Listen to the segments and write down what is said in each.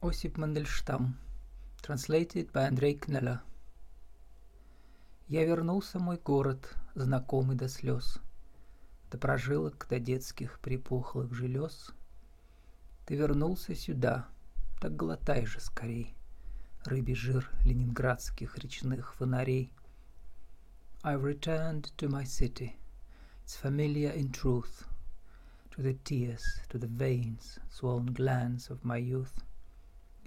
Осип Мандельштам. Translated by Андрей Кнеля. Я вернулся в мой город, знакомый до слез, До прожилок, до детских припухлых желез. Ты вернулся сюда, так глотай же скорей Рыбий жир ленинградских речных фонарей. I've returned to my city, it's familiar in truth, To the tears, to the veins, swollen glands of my youth.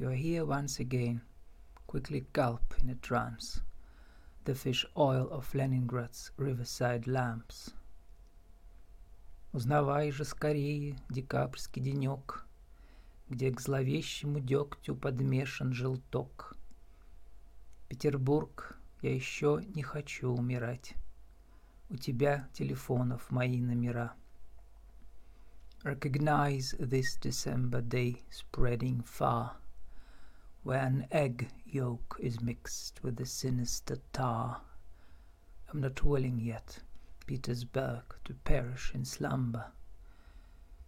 You are here once again. Quickly gulp in a trance the fish oil of Leningrad's riverside lamps. Узнавай же скорее декабрьский денек, Где к зловещему дегтю подмешан желток. Петербург, я еще не хочу умирать. У тебя телефонов мои номера. Recognize this December day spreading far, where an egg yolk is mixed with the sinister tar. I'm not willing yet, Petersburg, to perish in slumber.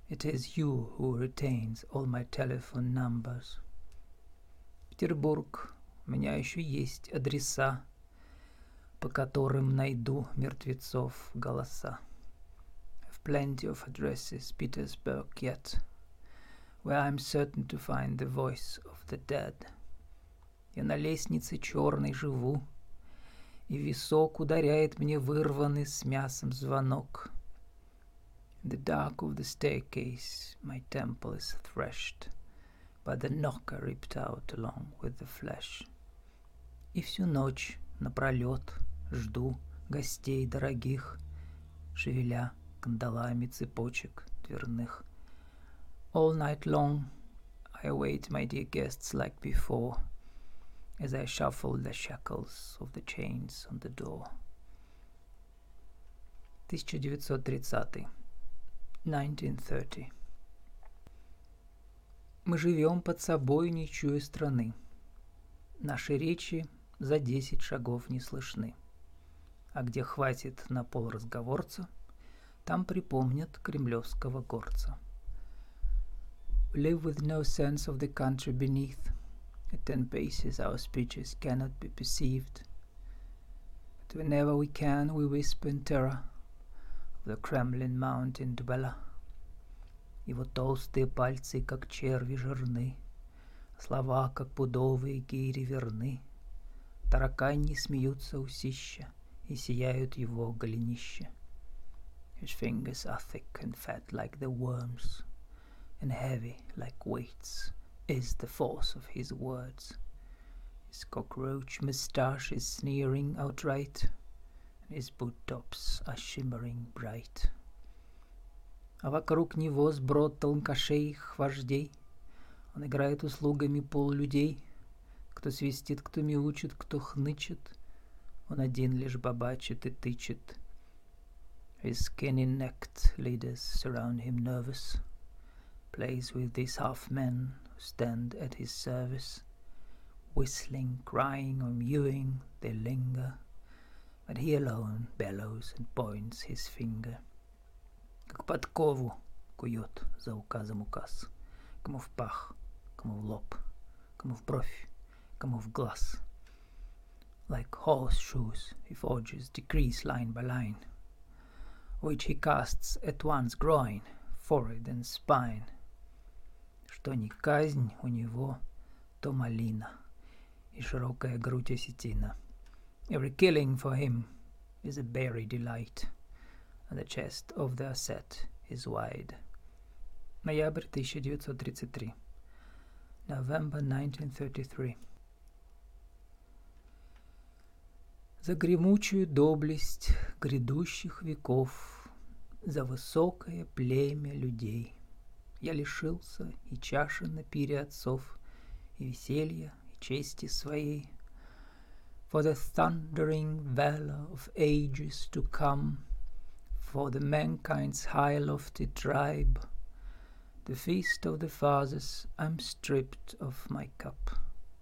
It is you who retains all my telephone numbers. Петербург, у меня еще есть адреса, по которым найду мертвецов голоса. I've plenty of addresses, Petersburg, yet Where I'm certain to find the voice of the dead. Я на лестнице черной живу, и висок ударяет мне вырванный с мясом звонок. In the dark of the staircase my temple is threshed by the knocker ripped out along with the flesh. И всю ночь напролет жду гостей дорогих, шевеля кандалами цепочек дверных. All night long I await my dear guests like before, as I shuffle the shackles of the chains on the door. 1930. 1930. Мы живем под собой, не чуя страны. Наши речи за десять шагов не слышны. А где хватит на пол разговорца, там припомнят кремлевского горца. live with no sense of the country beneath. At ten paces our speeches cannot be perceived. But whenever we can, we whisper in terror of the Kremlin mountain dweller. Его толстые пальцы, как черви, жирны, Слова, как пудовые гири, верны. Таракани смеются усища, И сияют его голенища. His fingers are thick and fat like the worms, and heavy like weights is the force of his words. His cockroach moustache is sneering outright, and his boot tops are shimmering bright. А вокруг него сброд толкашей вождей. Он играет услугами полулюдей. Кто свистит, кто мяучит, кто хнычет. Он один лишь бабачит и тычет. His skinny-necked leaders surround him nervous. plays with these half men who stand at his service. Whistling, crying, or mewing, they linger, but he alone bellows and points his finger. Как подкову кует за указом указ. Кому в пах, кому в лоб, кому в бровь, кому в глаз. Like horseshoes, he forges decrees line by line, which he casts at once groin, forehead, and spine. что не казнь у него, то малина и широкая грудь осетина. Every killing for him is a berry delight, and the chest of the asset is wide. Ноябрь 1933. November 1933. За гремучую доблесть грядущих веков, за высокое племя людей — я лишился и чаши на пире отцов, и веселья, и чести своей. For the thundering valor of ages to come, for the mankind's high lofty tribe, the feast of the fathers, I'm stripped of my cup,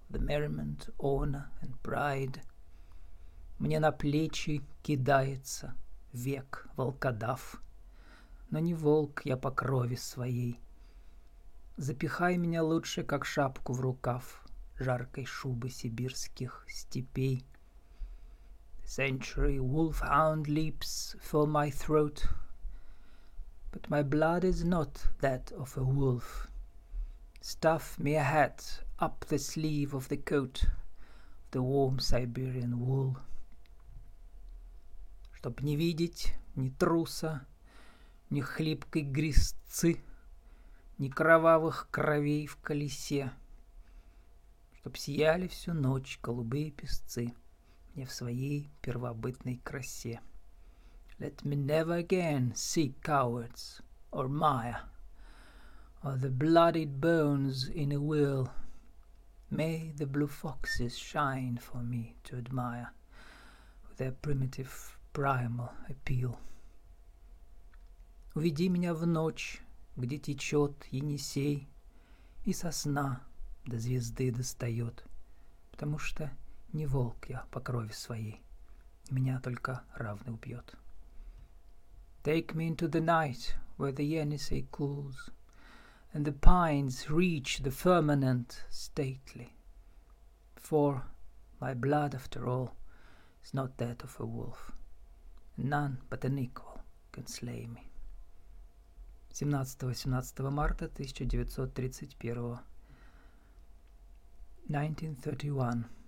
the merriment, honor and pride. Мне на плечи кидается век волкодав, но не волк я по крови своей — Запихай меня лучше, как шапку в рукав жаркой шубы сибирских степей. Century wolfhound leaps for my throat, but my blood is not that of a wolf. Stuff me a hat up the sleeve of the coat the warm Siberian wool. Чтоб не видеть ни труса, ни хлипкой грязцы, ни кровавых кровей в колесе, Чтоб сияли всю ночь голубые песцы мне в своей первобытной красе. Let me never again see cowards or mire, or the bloodied bones in a wheel. May the blue foxes shine for me to admire with their primitive primal appeal. Уведи меня в ночь, где течет Енисей, и сосна до звезды достает, потому что не волк я по крови своей, меня только равный убьет. Take me into the night where the Yenisei cools, and the pines reach the firmament stately. For my blood, after all, is not that of a wolf, none but an equal can slay me. 17-18 марта 1931 1931